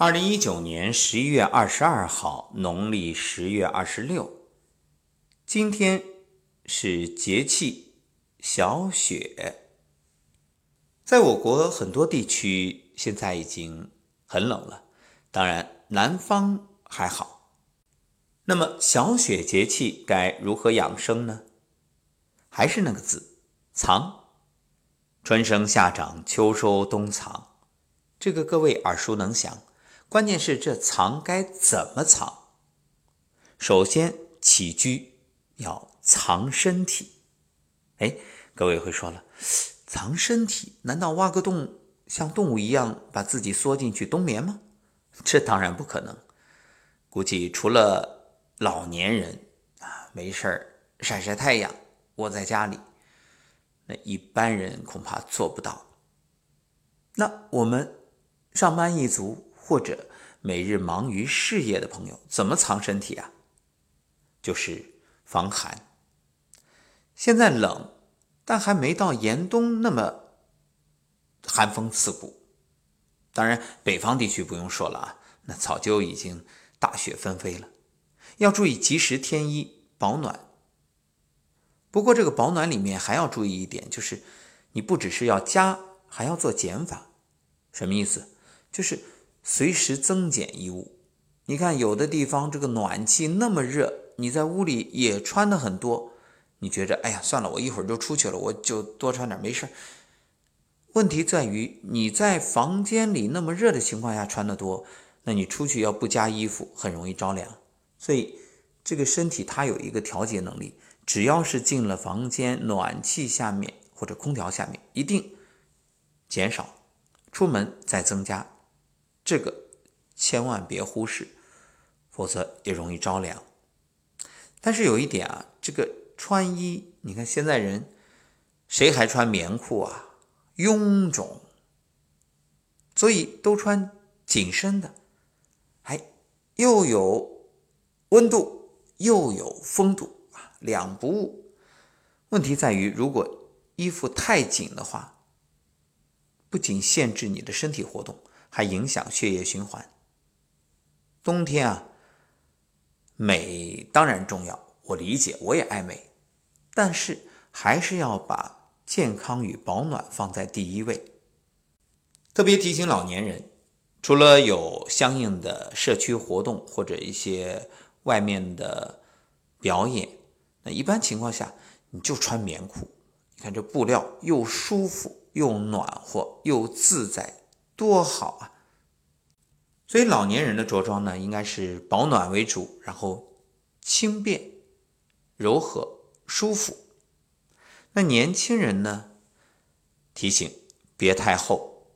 二零一九年十一月二十二号，农历十月二十六，今天是节气小雪。在我国很多地区，现在已经很冷了，当然南方还好。那么小雪节气该如何养生呢？还是那个字，藏。春生夏长，秋收冬藏，这个各位耳熟能详。关键是这藏该怎么藏？首先起居要藏身体。哎，各位会说了，藏身体难道挖个洞像动物一样把自己缩进去冬眠吗？这当然不可能。估计除了老年人啊，没事儿晒晒太阳，窝在家里，那一般人恐怕做不到。那我们上班一族。或者每日忙于事业的朋友，怎么藏身体啊？就是防寒。现在冷，但还没到严冬那么寒风刺骨。当然，北方地区不用说了啊，那早就已经大雪纷飞了。要注意及时添衣保暖。不过，这个保暖里面还要注意一点，就是你不只是要加，还要做减法。什么意思？就是。随时增减衣物。你看，有的地方这个暖气那么热，你在屋里也穿的很多。你觉着，哎呀，算了，我一会儿就出去了，我就多穿点，没事问题在于你在房间里那么热的情况下穿的多，那你出去要不加衣服，很容易着凉。所以，这个身体它有一个调节能力，只要是进了房间暖气下面或者空调下面，一定减少，出门再增加。这个千万别忽视，否则也容易着凉。但是有一点啊，这个穿衣，你看现在人谁还穿棉裤啊？臃肿，所以都穿紧身的，还又有温度又有风度啊，两不误。问题在于，如果衣服太紧的话，不仅限制你的身体活动。还影响血液循环。冬天啊，美当然重要，我理解，我也爱美，但是还是要把健康与保暖放在第一位。特别提醒老年人，除了有相应的社区活动或者一些外面的表演，那一般情况下你就穿棉裤。你看这布料又舒服又暖和又自在。多好啊！所以老年人的着装呢，应该是保暖为主，然后轻便、柔和、舒服。那年轻人呢，提醒别太厚。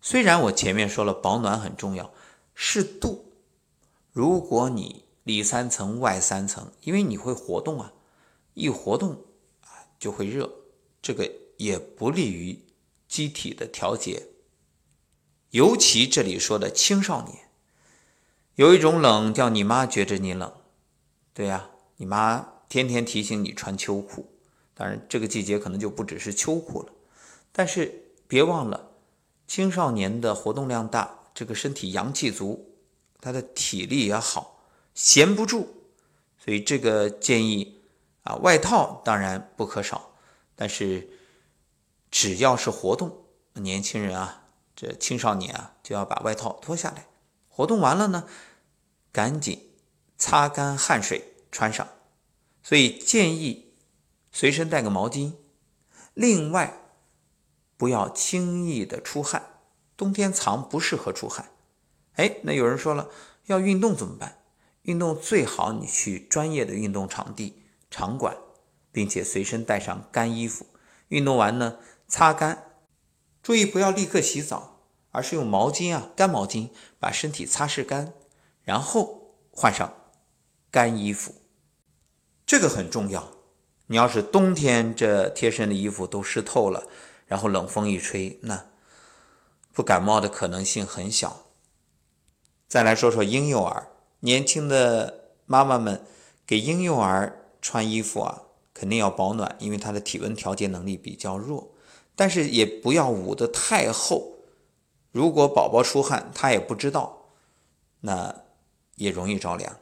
虽然我前面说了保暖很重要，适度。如果你里三层外三层，因为你会活动啊，一活动啊就会热，这个也不利于机体的调节。尤其这里说的青少年，有一种冷叫你妈觉着你冷，对呀，你妈天天提醒你穿秋裤。当然，这个季节可能就不只是秋裤了。但是别忘了，青少年的活动量大，这个身体阳气足，他的体力也好，闲不住。所以这个建议啊，外套当然不可少，但是只要是活动，年轻人啊。这青少年啊，就要把外套脱下来，活动完了呢，赶紧擦干汗水穿上。所以建议随身带个毛巾。另外，不要轻易的出汗，冬天藏不适合出汗。哎，那有人说了，要运动怎么办？运动最好你去专业的运动场地场馆，并且随身带上干衣服。运动完呢，擦干。注意不要立刻洗澡，而是用毛巾啊，干毛巾把身体擦拭干，然后换上干衣服。这个很重要。你要是冬天这贴身的衣服都湿透了，然后冷风一吹，那不感冒的可能性很小。再来说说婴幼儿，年轻的妈妈们给婴幼儿穿衣服啊，肯定要保暖，因为他的体温调节能力比较弱。但是也不要捂得太厚，如果宝宝出汗，他也不知道，那也容易着凉。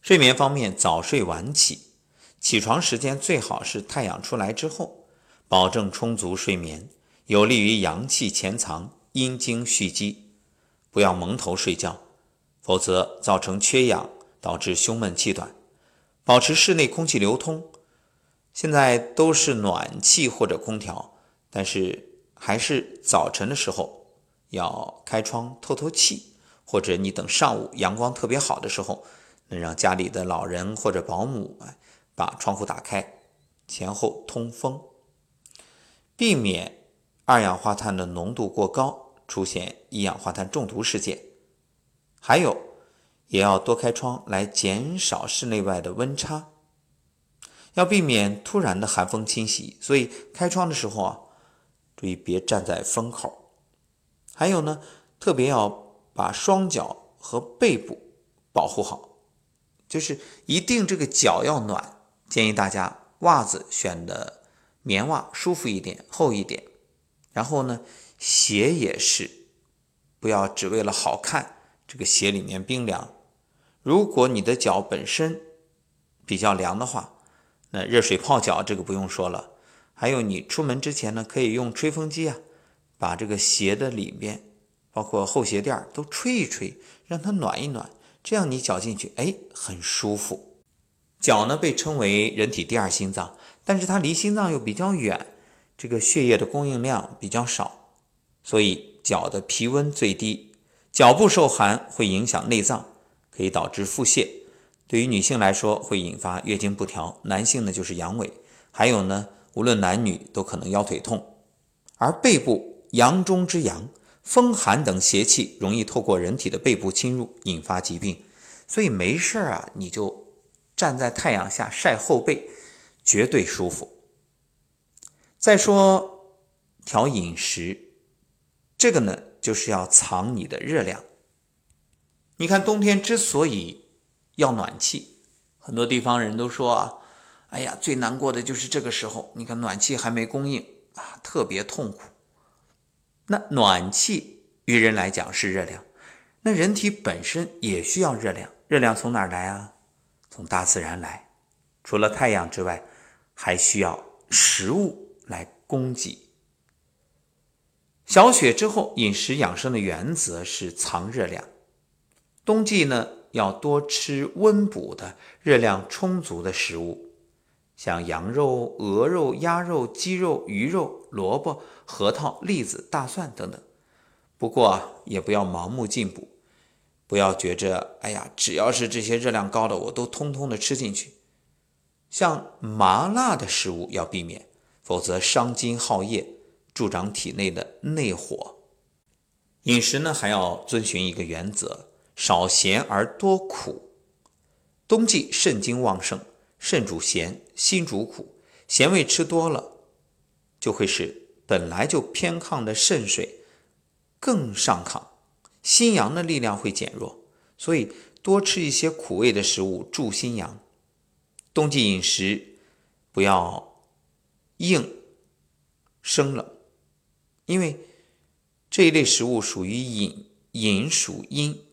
睡眠方面，早睡晚起，起床时间最好是太阳出来之后，保证充足睡眠，有利于阳气潜藏，阴精蓄积。不要蒙头睡觉，否则造成缺氧，导致胸闷气短。保持室内空气流通。现在都是暖气或者空调，但是还是早晨的时候要开窗透透气，或者你等上午阳光特别好的时候。能让家里的老人或者保姆把窗户打开，前后通风，避免二氧化碳的浓度过高，出现一氧化碳中毒事件。还有，也要多开窗来减少室内外的温差，要避免突然的寒风侵袭。所以开窗的时候啊，注意别站在风口。还有呢，特别要把双脚和背部保护好。就是一定这个脚要暖，建议大家袜子选的棉袜，舒服一点，厚一点。然后呢，鞋也是，不要只为了好看，这个鞋里面冰凉。如果你的脚本身比较凉的话，那热水泡脚这个不用说了。还有你出门之前呢，可以用吹风机啊，把这个鞋的里面，包括后鞋垫都吹一吹，让它暖一暖。这样你脚进去，哎，很舒服。脚呢被称为人体第二心脏，但是它离心脏又比较远，这个血液的供应量比较少，所以脚的皮温最低。脚部受寒会影响内脏，可以导致腹泻。对于女性来说，会引发月经不调；男性呢就是阳痿。还有呢，无论男女都可能腰腿痛。而背部阳中之阳。风寒等邪气容易透过人体的背部侵入，引发疾病，所以没事儿啊，你就站在太阳下晒后背，绝对舒服。再说调饮食，这个呢就是要藏你的热量。你看冬天之所以要暖气，很多地方人都说啊，哎呀，最难过的就是这个时候，你看暖气还没供应啊，特别痛苦。那暖气于人来讲是热量，那人体本身也需要热量。热量从哪儿来啊？从大自然来。除了太阳之外，还需要食物来供给。小雪之后，饮食养生的原则是藏热量。冬季呢，要多吃温补的、热量充足的食物。像羊肉、鹅肉、鸭肉、鸡肉、鱼肉、萝卜、核桃、栗子、大蒜等等。不过啊也不要盲目进补，不要觉着哎呀，只要是这些热量高的，我都通通的吃进去。像麻辣的食物要避免，否则伤津耗液，助长体内的内火。饮食呢，还要遵循一个原则：少咸而多苦。冬季肾精旺盛。肾主咸，心主苦，咸味吃多了，就会使本来就偏亢的肾水更上亢，心阳的力量会减弱，所以多吃一些苦味的食物助心阳。冬季饮食不要硬生冷，因为这一类食物属于饮，饮属阴，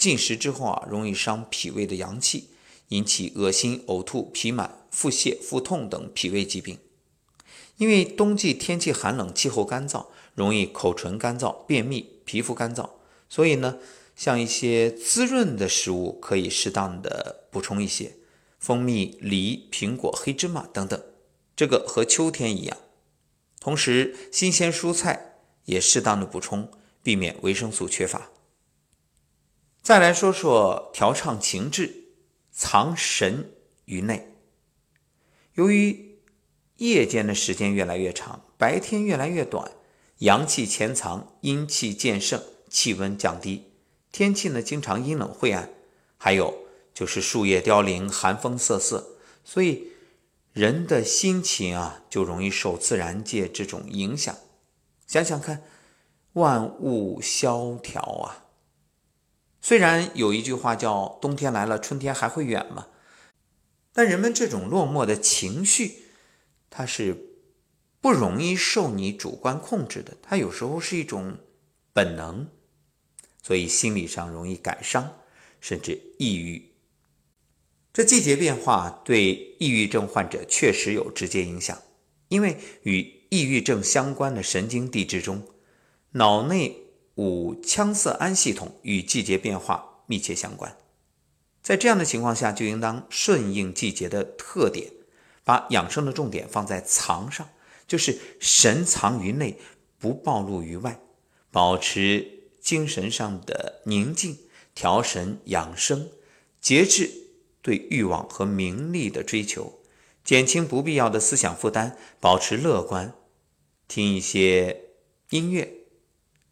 进食之后啊，容易伤脾胃的阳气。引起恶心、呕吐、脾满、腹泻、腹痛等脾胃疾病。因为冬季天气寒冷，气候干燥，容易口唇干燥、便秘、皮肤干燥，所以呢，像一些滋润的食物可以适当的补充一些，蜂蜜、梨、苹果、黑芝麻等等，这个和秋天一样。同时，新鲜蔬菜也适当的补充，避免维生素缺乏。再来说说调畅情志。藏神于内。由于夜间的时间越来越长，白天越来越短，阳气潜藏，阴气渐盛，气温降低，天气呢经常阴冷晦暗，还有就是树叶凋零，寒风瑟瑟，所以人的心情啊就容易受自然界这种影响。想想看，万物萧条啊。虽然有一句话叫“冬天来了，春天还会远吗”，但人们这种落寞的情绪，它是不容易受你主观控制的。它有时候是一种本能，所以心理上容易感伤，甚至抑郁。这季节变化对抑郁症患者确实有直接影响，因为与抑郁症相关的神经递质中，脑内五羟色胺系统与季节变化密切相关。在这样的情况下，就应当顺应季节的特点，把养生的重点放在藏上，就是神藏于内，不暴露于外，保持精神上的宁静，调神养生，节制对欲望和名利的追求，减轻不必要的思想负担，保持乐观，听一些音乐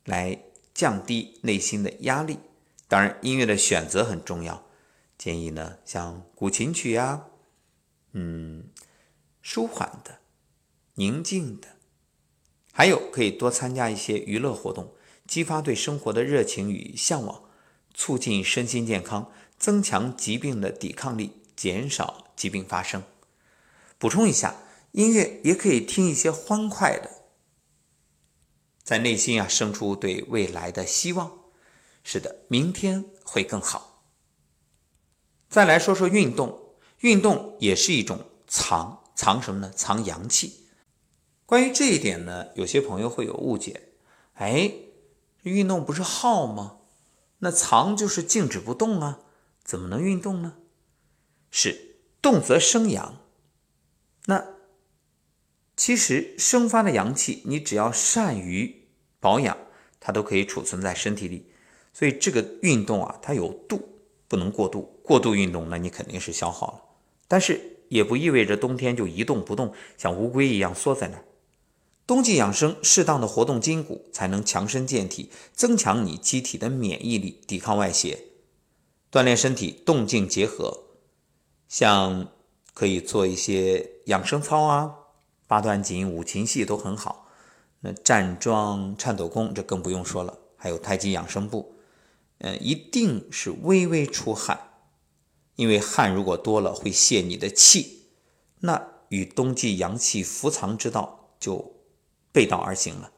来降低内心的压力。当然，音乐的选择很重要。建议呢，像古琴曲呀，嗯，舒缓的、宁静的，还有可以多参加一些娱乐活动，激发对生活的热情与向往，促进身心健康，增强疾病的抵抗力，减少疾病发生。补充一下，音乐也可以听一些欢快的，在内心啊生出对未来的希望。是的，明天会更好。再来说说运动，运动也是一种藏，藏什么呢？藏阳气。关于这一点呢，有些朋友会有误解。哎，运动不是耗吗？那藏就是静止不动啊，怎么能运动呢？是动则生阳。那其实生发的阳气，你只要善于保养，它都可以储存在身体里。所以这个运动啊，它有度。不能过度，过度运动，那你肯定是消耗了。但是也不意味着冬天就一动不动，像乌龟一样缩在那儿。冬季养生，适当的活动筋骨，才能强身健体，增强你机体的免疫力，抵抗外邪。锻炼身体，动静结合，像可以做一些养生操啊，八段锦、五禽戏都很好。那站桩、颤抖功，这更不用说了，还有太极养生步。呃，一定是微微出汗，因为汗如果多了会泄你的气，那与冬季阳气伏藏之道就背道而行了。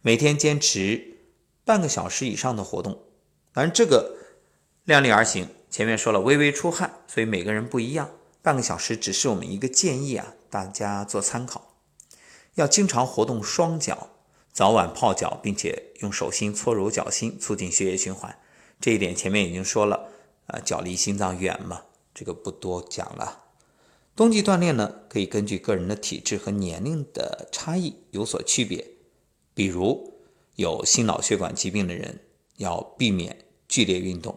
每天坚持半个小时以上的活动，当然这个量力而行。前面说了微微出汗，所以每个人不一样，半个小时只是我们一个建议啊，大家做参考。要经常活动双脚。早晚泡脚，并且用手心搓揉脚心，促进血液循环。这一点前面已经说了，啊，脚离心脏远嘛，这个不多讲了。冬季锻炼呢，可以根据个人的体质和年龄的差异有所区别。比如有心脑血管疾病的人要避免剧烈运动；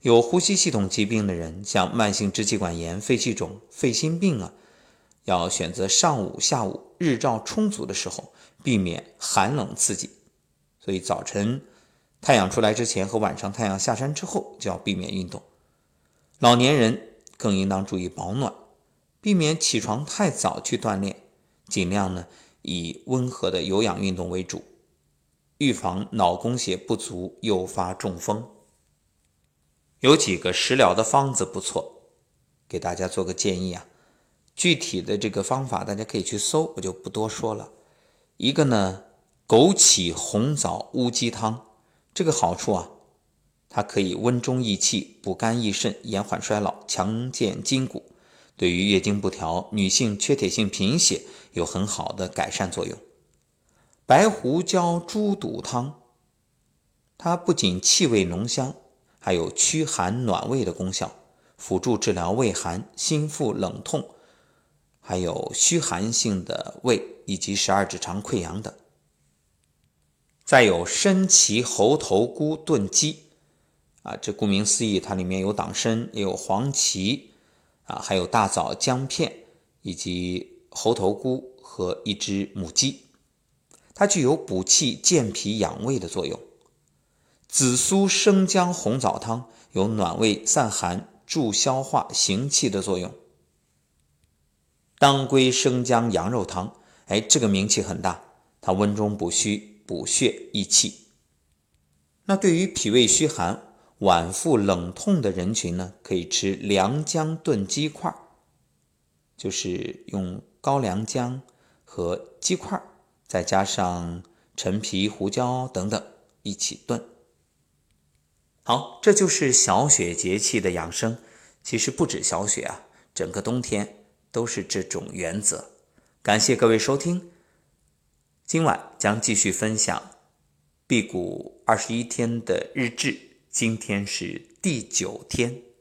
有呼吸系统疾病的人，像慢性支气管炎、肺气肿、肺心病啊，要选择上午、下午日照充足的时候。避免寒冷刺激，所以早晨太阳出来之前和晚上太阳下山之后就要避免运动。老年人更应当注意保暖，避免起床太早去锻炼，尽量呢以温和的有氧运动为主，预防脑供血不足诱发中风。有几个食疗的方子不错，给大家做个建议啊。具体的这个方法大家可以去搜，我就不多说了。一个呢，枸杞红枣乌鸡汤，这个好处啊，它可以温中益气、补肝益肾、延缓衰老、强健筋骨，对于月经不调、女性缺铁性贫血有很好的改善作用。白胡椒猪肚汤，它不仅气味浓香，还有驱寒暖胃的功效，辅助治疗胃寒、心腹冷痛。还有虚寒性的胃以及十二指肠溃疡等，再有参芪猴头菇炖鸡，啊，这顾名思义，它里面有党参，也有黄芪，啊，还有大枣姜片以及猴头菇和一只母鸡，它具有补气健脾养胃的作用。紫苏生姜红枣汤有暖胃散寒、助消化行气的作用。当归生姜羊肉汤，哎，这个名气很大，它温中补虚、补血益气。那对于脾胃虚寒、脘腹冷痛的人群呢，可以吃良姜炖鸡块，就是用高良姜和鸡块，再加上陈皮、胡椒等等，一起炖。好，这就是小雪节气的养生。其实不止小雪啊，整个冬天都是这种原则。感谢各位收听，今晚将继续分享辟谷二十一天的日志，今天是第九天。